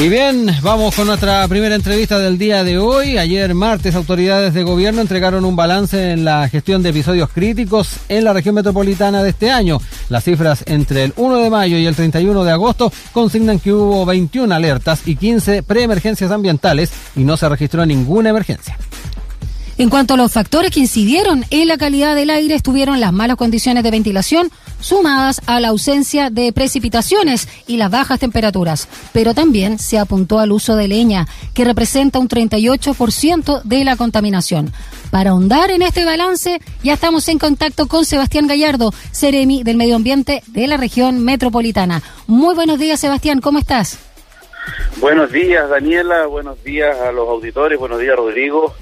Y bien, vamos con nuestra primera entrevista del día de hoy. Ayer martes, autoridades de gobierno entregaron un balance en la gestión de episodios críticos en la región metropolitana de este año. Las cifras entre el 1 de mayo y el 31 de agosto consignan que hubo 21 alertas y 15 preemergencias ambientales y no se registró ninguna emergencia. En cuanto a los factores que incidieron en la calidad del aire, estuvieron las malas condiciones de ventilación, sumadas a la ausencia de precipitaciones y las bajas temperaturas. Pero también se apuntó al uso de leña, que representa un 38% de la contaminación. Para ahondar en este balance, ya estamos en contacto con Sebastián Gallardo, Ceremi del Medio Ambiente de la región metropolitana. Muy buenos días, Sebastián, ¿cómo estás? Buenos días, Daniela, buenos días a los auditores, buenos días, Rodrigo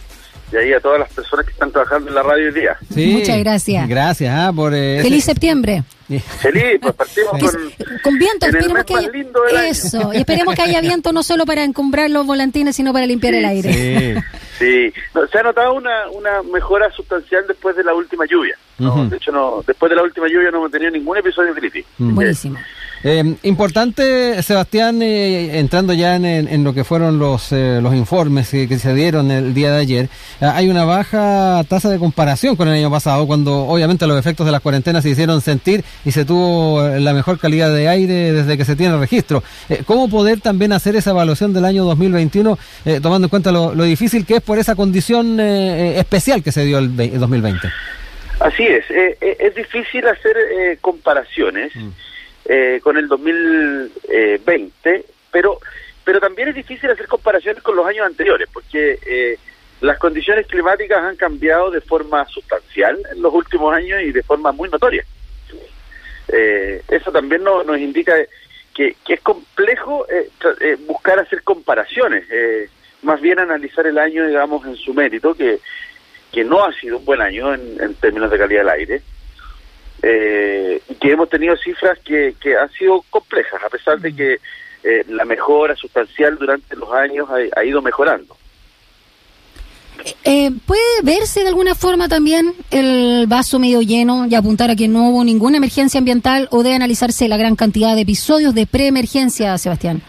y ahí a todas las personas que están trabajando en la radio hoy día. Muchas gracias. Gracias ah, por... Eh, Feliz septiembre. Feliz, pues partimos con, con viento. esperemos que haya, eso, y esperemos que haya viento no solo para encumbrar los volantines, sino para limpiar el aire. Sí, se ha notado una, una mejora sustancial después de la última lluvia. De hecho, no, después de la última lluvia no hemos tenido ningún episodio crítico. Buenísimo. Eh, importante, Sebastián, eh, entrando ya en, lo que fueron los, eh, los informes que, se dieron el día de ayer, hay una baja tasa de comparación con el año pasado, cuando obviamente los efectos de las cuarentenas se hicieron sentir y se tuvo la mejor calidad de aire desde que se tiene registro. ¿Cómo poder también hacer esa evaluación del año 2021, tomando en cuenta lo, difícil que es por esa condición especial que se dio el, 2020? Así es, es difícil hacer comparaciones. Mm. Eh, con el 2020, pero pero también es difícil hacer comparaciones con los años anteriores, porque eh, las condiciones climáticas han cambiado de forma sustancial en los últimos años y de forma muy notoria. Eh, eso también nos indica que, es complejo buscar hacer comparaciones, más bien analizar el año, digamos, en su mérito, que, que no ha sido un buen año en términos de calidad del aire eh, que hemos tenido cifras que, que han sido complejas, a pesar de que eh, la mejora sustancial durante los años ha, ido mejorando. Eh, ¿Puede verse de alguna forma también el vaso medio lleno y apuntar a que no hubo ninguna emergencia ambiental o debe analizarse la gran cantidad de episodios de preemergencia, Sebastián?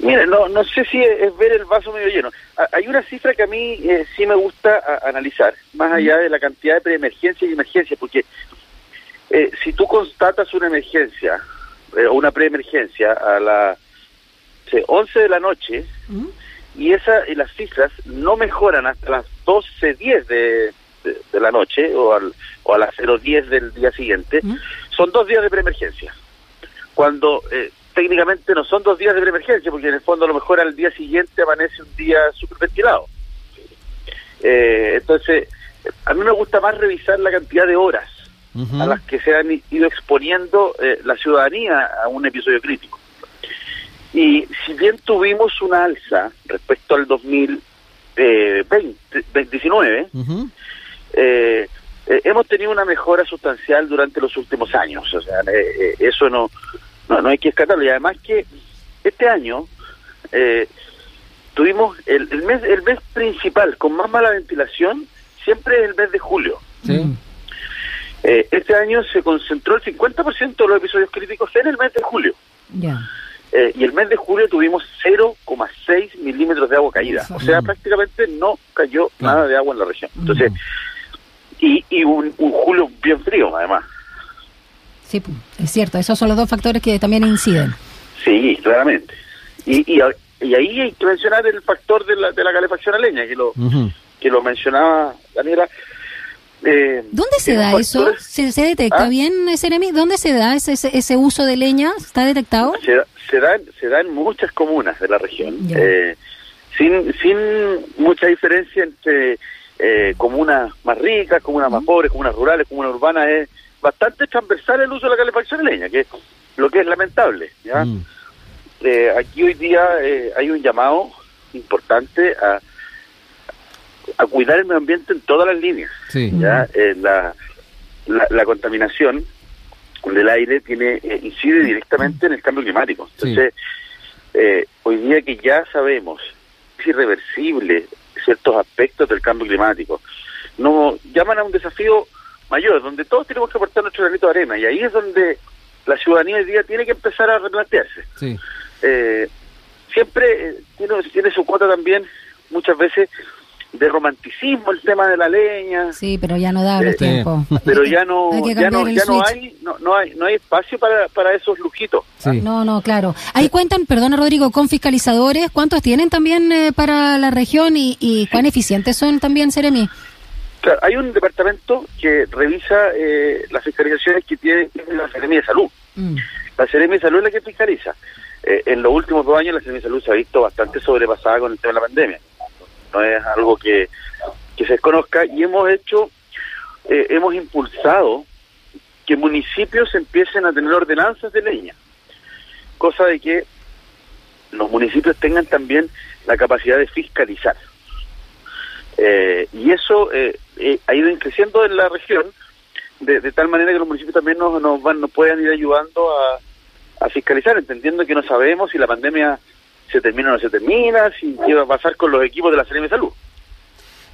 Mire, no, no sé si es, ver el vaso medio lleno. hay una cifra que a mí eh, sí me gusta analizar, más allá de la cantidad de preemergencia y emergencia, porque eh, si tú constatas una emergencia eh, o una preemergencia a las 11 de la noche y esa y las cifras no mejoran hasta las 12.10 de, de, de la noche o, al, o a las 0.10 del día siguiente, son dos días de preemergencia. Cuando eh, técnicamente no son dos días de preemergencia, porque en el fondo a lo mejor al día siguiente amanece un día superventilado. Eh, entonces, a mí me gusta más revisar la cantidad de horas a las que se han ido exponiendo eh, la ciudadanía a un episodio crítico. Y si bien tuvimos una alza respecto al 2019, eh, eh, hemos tenido una mejora sustancial durante los últimos años. O sea, eso no, no, hay que escatarlo. Y además que este año tuvimos el, el, mes el mes principal con más mala ventilación siempre es el mes de julio. Sí. Eh, este año se concentró el 50% de los episodios críticos en el mes de julio. Eh, y el mes de julio tuvimos 0,6 milímetros de agua caída. O sea, prácticamente no cayó nada de agua en la región. Entonces, y, y un, julio bien frío, además. Sí, es cierto. Esos son los dos factores que también inciden. Sí, claramente. Y, y, ahí hay que mencionar el factor de la, de la calefacción a leña, que lo, que lo mencionaba Daniela. Eh, ¿Dónde se da eso? ¿Se, detecta ¿Ah? bien, Seremi? ¿Dónde se da ese, ese, uso de leña? ¿Está detectado? Se, se, da, se da en muchas comunas de la región, eh, sin, sin mucha diferencia entre eh, comunas más ricas, comunas más pobres, comunas rurales, comunas urbanas. Es bastante transversal el uso de la calefacción de leña, que es lo que es lamentable. ¿ya? Mm. Eh, aquí hoy día hay un llamado importante a a cuidar el medio ambiente en todas las líneas. ¿Ya? Eh, la, la, contaminación del aire tiene eh, incide directamente en el cambio climático. Entonces, eh, hoy día que ya sabemos es irreversible ciertos aspectos del cambio climático, nos llaman a un desafío mayor, donde todos tenemos que aportar nuestro granito de arena, y ahí es donde la ciudadanía hoy día tiene que empezar a replantearse. siempre tiene, tiene su cuota también, muchas veces, de romanticismo el tema de la leña. Sí, pero ya no da los tiempos. Pero ya no, ya no, ya no hay, no, no, hay, no hay espacio para, para esos lujitos. No, no, claro. Ahí cuentan, perdona Rodrigo, con fiscalizadores, ¿cuántos tienen también para la región y, y cuán eficientes son también, Seremi? Claro, hay un departamento que revisa eh, las fiscalizaciones que tiene la Seremi de Salud. Mm. La Seremi de Salud es la que fiscaliza. Eh, en los últimos dos años la Seremi de Salud se ha visto bastante sobrepasada con el tema de la pandemia. No es algo que, se desconozca y hemos hecho, eh, hemos impulsado que municipios empiecen a tener ordenanzas de leña, cosa de que los municipios tengan también la capacidad de fiscalizar. Eh, y eso eh, eh, ha ido creciendo en la región de, tal manera que los municipios también nos, nos, van, nos puedan ir ayudando a, a, fiscalizar, entendiendo que no sabemos si la pandemia se termina o no se termina, si qué va a pasar con los equipos de la Serie de Salud.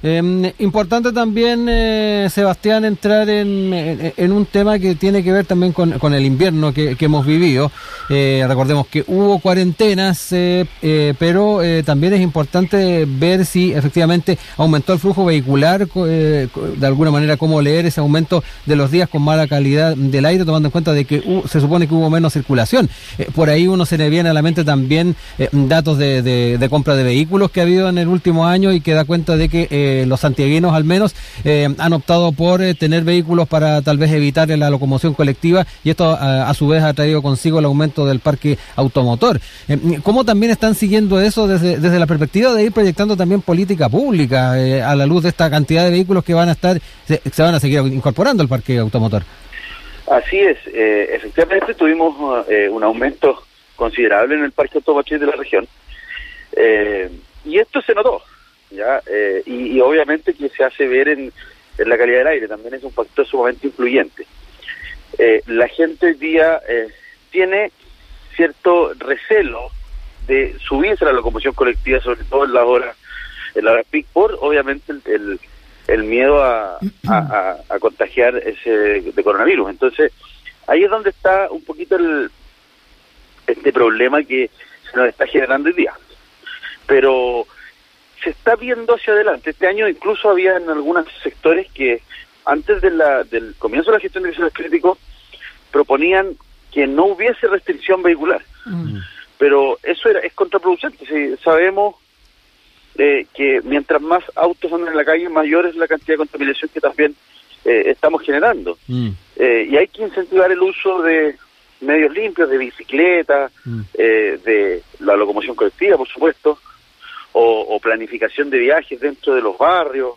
Eh, importante también, eh, Sebastián, entrar en, un tema que tiene que ver también con, el invierno que, hemos vivido. Eh, recordemos que hubo cuarentenas, eh, eh, pero también es importante ver si efectivamente aumentó el flujo vehicular, de alguna manera cómo leer ese aumento de los días con mala calidad del aire, tomando en cuenta de que se supone que hubo menos circulación. por ahí uno se le viene a la mente también datos de, de, de, compra de vehículos que ha habido en el último año y que da cuenta de que los santiaguinos al menos eh, han optado por eh, tener vehículos para tal vez evitar la locomoción colectiva y esto a, su vez ha traído consigo el aumento del parque automotor. Eh, ¿Cómo también están siguiendo eso desde, desde la perspectiva de ir proyectando también política pública a la luz de esta cantidad de vehículos que van a estar, se, van a seguir incorporando al parque automotor? Así es, efectivamente tuvimos un aumento considerable en el parque automotriz de la región. y esto se notó, ¿ya? Eh, y, obviamente que se hace ver en, la calidad del aire, también es un factor sumamente influyente. Eh, la gente hoy día eh, tiene cierto recelo de subirse a la locomoción colectiva, sobre todo en las horas, en la hora peak, por obviamente el, el, miedo a, a, contagiar ese de coronavirus. Entonces, ahí es donde está un poquito el este problema que se nos está generando hoy día. Pero se está viendo hacia adelante. Este año incluso había en algunos sectores que antes de la, del comienzo de la gestión de crisis críticos proponían que no hubiese restricción vehicular. Mm. Pero eso era, es contraproducente. Si sabemos eh, que mientras más autos andan en la calle, mayor es la cantidad de contaminación que también eh, estamos generando. Mm. Eh, y hay que incentivar el uso de medios limpios, de bicicleta, mm. de la locomoción colectiva, por supuesto, o, planificación de viajes dentro de los barrios,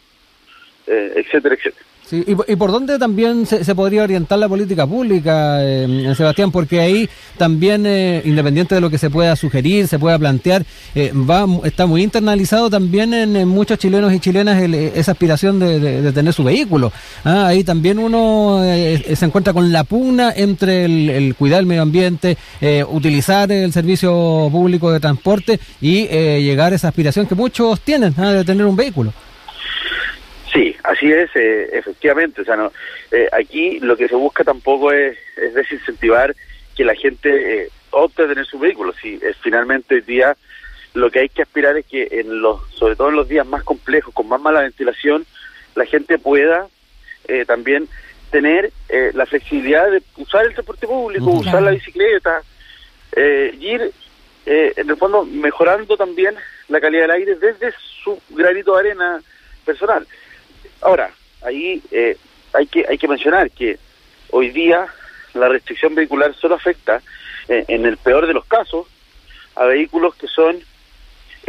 eh, etcétera, etcétera. Sí, y, por dónde también se, podría orientar la política pública, eh, Sebastián? Porque ahí también, eh, independiente de lo que se pueda sugerir, se pueda plantear, eh, va está muy internalizado también en, muchos chilenos y chilenas esa aspiración de, tener su vehículo. Ah, ahí también uno se encuentra con la pugna entre el, cuidar el medio ambiente, utilizar el servicio público de transporte y llegar a esa aspiración que muchos tienen ah, de tener un vehículo. Sí, así es, eh, efectivamente. O sea, no, eh, aquí lo que se busca tampoco es, es desincentivar que la gente eh, opte a tener su vehículo. Si es finalmente hoy día lo que hay que aspirar es que en los, sobre todo en los días más complejos, con más mala ventilación, la gente pueda también tener la flexibilidad de usar el transporte público, usar la bicicleta, y ir en el fondo mejorando también la calidad del aire desde su granito de arena personal. Ahora, ahí eh, hay que hay que mencionar que hoy día la restricción vehicular solo afecta, eh, en el peor de los casos, a vehículos que son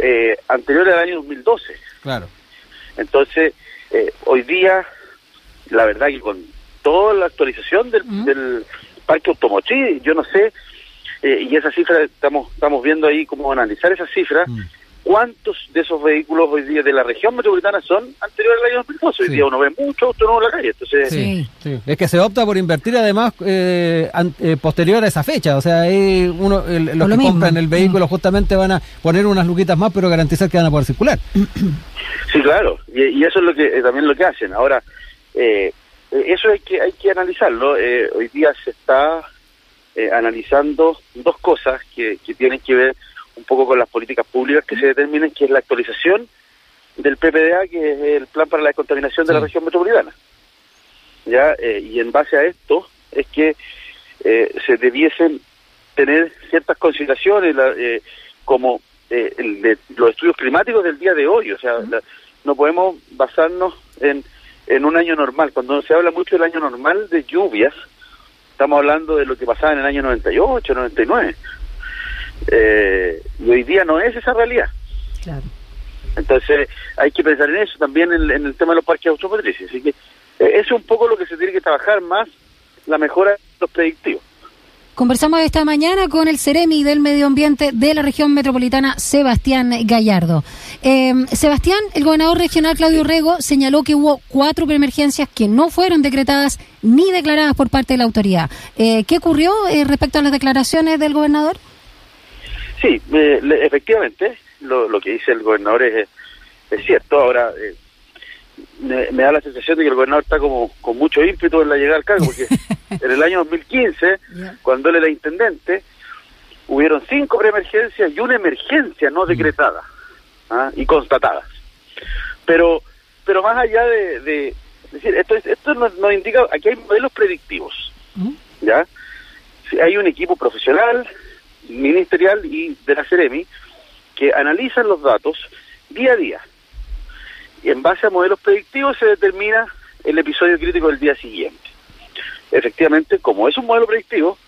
eh, anteriores al año 2012. Claro. Entonces, hoy día, la verdad que con toda la actualización del, parque automotriz, yo no sé, y esa cifra estamos estamos viendo ahí cómo analizar esa cifra, ¿Cuántos de esos vehículos hoy día de la región metropolitana son anteriores al año 2012? Hoy día uno ve mucho auto nuevo en la calle. Entonces... Sí, Es que se opta por invertir además eh, eh, posterior a esa fecha. O sea, uno, los que compran el vehículo mm. justamente van a poner unas luquitas más, pero garantizar que van a poder circular. Sí, claro. Y, eso es lo que eh, también lo que hacen. Ahora, eso hay que, hay que analizarlo. hoy día se está analizando dos cosas que, que tienen que ver un poco con las políticas públicas que se determinen, que es la actualización del PPDA, que es el Plan para la Descontaminación de la Región Metropolitana. ¿Ya? Eh, y en base a esto es que eh, se debiesen tener ciertas consideraciones, eh, como el de los estudios climáticos del día de hoy. O sea, no podemos basarnos en, en un año normal. Cuando se habla mucho del año normal de lluvias, estamos hablando de lo que pasaba en el año 98, 99. Eh, y hoy día no es esa realidad. Claro. Entonces hay que pensar en eso, también en, el tema de los parques automotrices. Así que eh, eso es un poco lo que se tiene que trabajar más, la mejora de los predictivos. Conversamos esta mañana con el Ceremi del Medio Ambiente de la región metropolitana, Sebastián Gallardo. Eh, Sebastián, el gobernador regional Claudio Rego señaló que hubo cuatro preemergencias que no fueron decretadas ni declaradas por parte de la autoridad. Eh, ¿Qué ocurrió eh, respecto a las declaraciones del gobernador? Sí, efectivamente, lo, lo, que dice el gobernador es, es cierto. Ahora, me, da la sensación de que el gobernador está como con mucho ímpetu en la llegada al cargo, porque en el año 2015, cuando él era intendente, hubieron cinco preemergencias y una emergencia no mm. decretada ¿ah? y constatadas. Pero pero más allá de, decir, esto, esto nos, indica, aquí hay modelos predictivos, mm. ¿ya? Hay un equipo profesional, ministerial y de la Ceremi que analizan los datos día a día y en base a modelos predictivos se determina el episodio crítico del día siguiente. Efectivamente, como es un modelo predictivo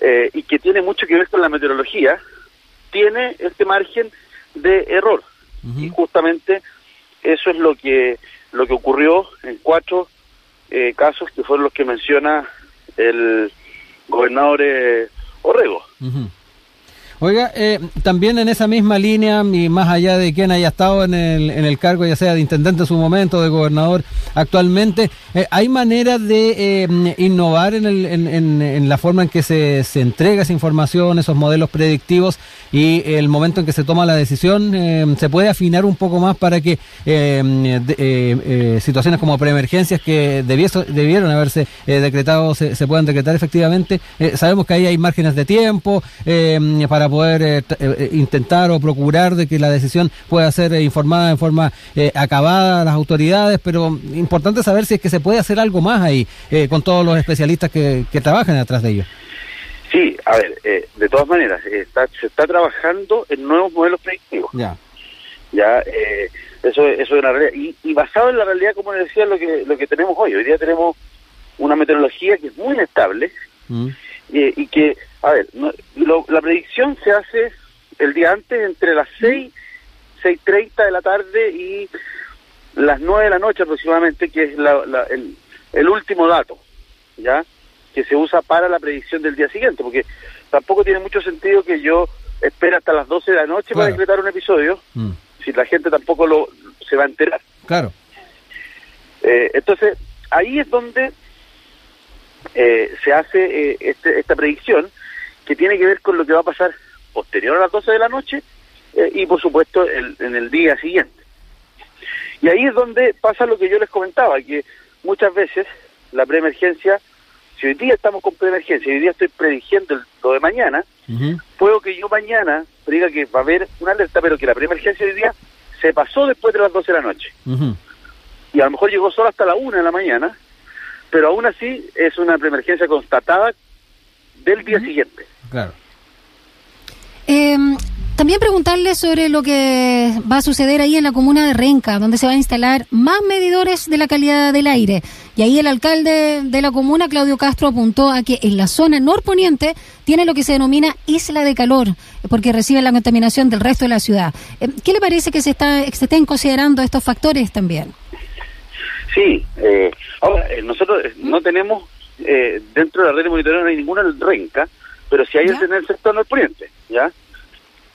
eh, y que tiene mucho que ver con la meteorología, tiene este margen de error. Y justamente eso es lo que lo que ocurrió en cuatro eh, casos que fueron los que menciona el gobernador eh, Orrego. Oiga, eh, también en esa misma línea, y más allá de quien haya estado en el, en el cargo, ya sea de intendente en su momento, de gobernador actualmente, eh, ¿hay manera de eh, innovar en, el, en, en, la forma en que se, se entrega esa información, esos modelos predictivos y el momento en que se toma la decisión? ¿Se puede afinar un poco más para que situaciones como preemergencias que debieron haberse decretado se, se, puedan decretar efectivamente? sabemos que ahí hay márgenes de tiempo para poder eh, eh, intentar o procurar de que la decisión pueda ser eh, informada en forma acabada a las autoridades, pero importante saber si es que se puede hacer algo más ahí con todos los especialistas que, trabajan detrás de ellos. Sí, a ver, de todas maneras, está, se está trabajando en nuevos modelos predictivos. Ya. Ya, eso, eso es una realidad. Y, basado en la realidad, como les decía, lo que, lo que tenemos hoy. Hoy día tenemos una meteorología que es muy inestable. Mm. y que a ver, la predicción se hace el día antes entre las 6, 6.30 de la tarde y las 9 de la noche aproximadamente, que es el, el último dato, ¿ya? Que se usa para la predicción del día siguiente, porque tampoco tiene mucho sentido que yo espere hasta las 12 de la noche para decretar un episodio, mm. si la gente tampoco lo se va a enterar. Claro. Eh, entonces, ahí es donde eh, se hace eh, este, esta predicción que tiene que ver con lo que va a pasar posterior a las 12 de la noche eh, y por supuesto en el día siguiente. Y ahí es donde pasa lo que yo les comentaba, que muchas veces la preemergencia, si hoy día estamos con preemergencia y hoy día estoy prediciendo lo de mañana, puedo que yo mañana diga que va a haber una alerta, pero que la preemergencia hoy día se pasó después de las 12 de la noche. Y a lo mejor llegó solo hasta la 1 de la mañana, pero aún así es una preemergencia constatada del día siguiente. Claro. Em, también preguntarle sobre lo que va a suceder ahí en la comuna de Renca, donde se van a instalar más medidores de la calidad del aire. Y ahí el alcalde de la comuna, Claudio Castro, apuntó a que en la zona norponiente tiene lo que se denomina isla de calor, porque recibe la contaminación del resto de la ciudad. Em, ¿Qué le parece que se, está, se estén considerando estos factores también? Sí, eh, ahora, eh, nosotros no tenemos, eh, dentro de la red de monitoreo no hay ninguna renca, pero si hay en el sector norponiente, ¿ya?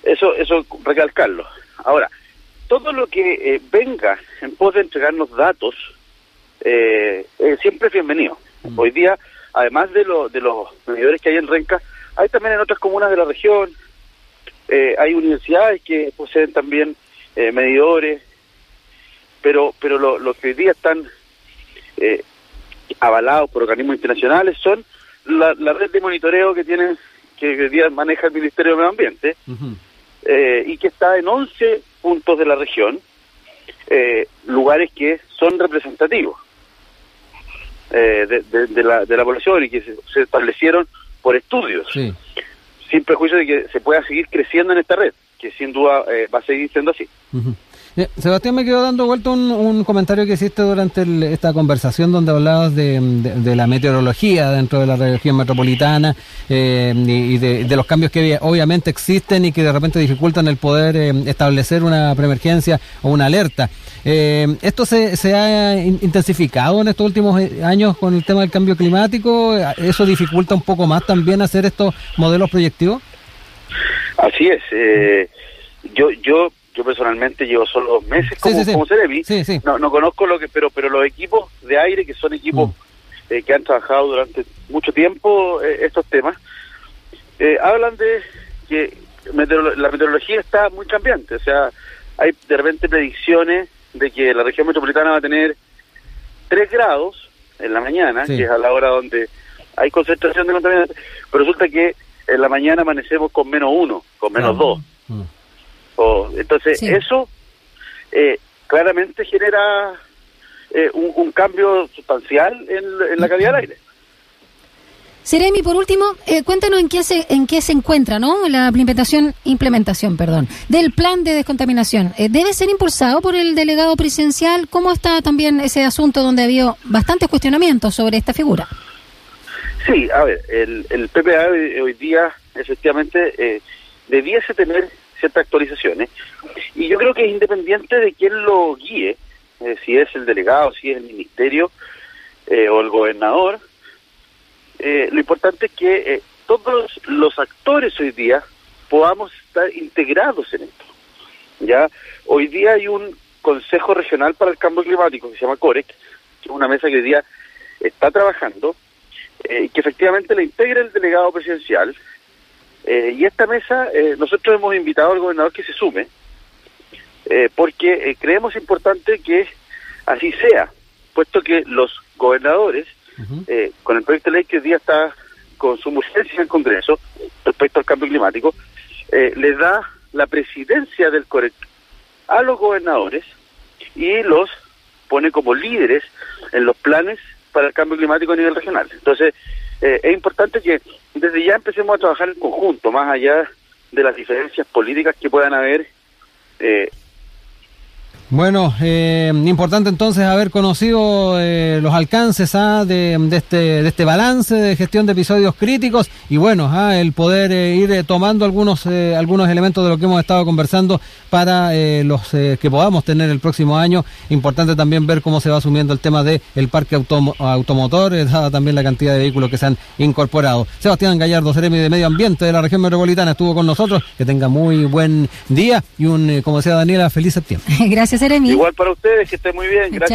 Eso, eso recalcarlo. Ahora, todo lo que eh, venga en pos de entregarnos datos, eh, eh, siempre es bienvenido. Mm. Hoy día, además de, lo, de los medidores que hay en Renca, hay también en otras comunas de la región, hay universidades que poseen también medidores, pero pero lo, que hoy día están avalados por organismos internacionales son la, red de monitoreo que tienen que día maneja el Ministerio de Medio Ambiente eh, y que está en 11 puntos de la región, eh, lugares que son representativos de, de, la, de la población y que se, establecieron por estudios, sin prejuicio de que se pueda seguir creciendo en esta red, que sin duda va a seguir siendo así. Eh, Sebastián, me quedó dando vuelta un, comentario que hiciste durante esta conversación donde hablabas de, la meteorología dentro de la región metropolitana eh, y, de, los cambios que obviamente existen y que de repente dificultan el poder eh, establecer una preemergencia o una alerta. ¿Esto se, se, ha intensificado en estos últimos años con el tema del cambio climático? ¿Eso dificulta un poco más también hacer estos modelos proyectivos? Así es. yo, yo yo personalmente llevo solo dos meses como, sí, No, no conozco lo que, pero, pero los equipos de aire, que son equipos mm. eh, que han trabajado durante mucho tiempo eh, estos temas, eh, hablan de que la meteorología está muy cambiante. O sea, hay de repente predicciones de que la región metropolitana va a tener 3 grados en la mañana, que es a la hora donde hay concentración de contaminantes, pero resulta que en la mañana amanecemos con menos uno, con menos dos. Mm. O, entonces, eso eh, claramente genera eh, un, cambio sustancial en, la calidad del aire. Seremi, por último, eh, cuéntanos en qué se en qué se encuentra, ¿no? La implementación implementación, perdón, del plan de descontaminación. ¿Debe ser impulsado por el delegado presidencial? ¿Cómo está también ese asunto donde ha habido bastantes cuestionamientos sobre esta figura? Sí, a ver, el, el PPA hoy día efectivamente debiese tener ciertas actualizaciones. Y yo creo que independiente de quién lo guíe, eh, si es el delegado, si es el ministerio eh, o el gobernador, eh, lo importante es que todos los actores hoy día podamos estar integrados en esto. Ya hoy día hay un Consejo Regional para el Cambio Climático que se llama COREC, que es una mesa que hoy día está trabajando, y que efectivamente le integra el delegado presidencial, eh, y esta mesa, eh, nosotros hemos invitado al gobernador que se sume, eh, porque creemos importante que así sea, puesto que los gobernadores, con el proyecto de ley que hoy día está con su urgencia en el Congreso respecto al cambio climático, les da la presidencia del COREC a los gobernadores y los pone como líderes en los planes para el cambio climático a nivel regional. Entonces, eh, es importante que desde ya empecemos a trabajar en conjunto, más allá de las diferencias políticas que puedan haber eh, bueno, eh, importante entonces haber conocido eh, los alcances ¿ah? de, este, de este balance de gestión de episodios críticos y bueno, ¿ah? el poder eh, ir tomando algunos, algunos elementos de lo que hemos estado conversando para los que podamos tener el próximo año. Importante también ver cómo se va asumiendo el tema del el parque automotor, dada también la cantidad de vehículos que se han incorporado. Sebastián Gallardo, Ceremi de Medio Ambiente de la región metropolitana, estuvo con nosotros. Que tenga muy buen día y un, como decía Daniela, feliz septiembre. Gracias. Igual para ustedes, que estén muy bien. Gracias.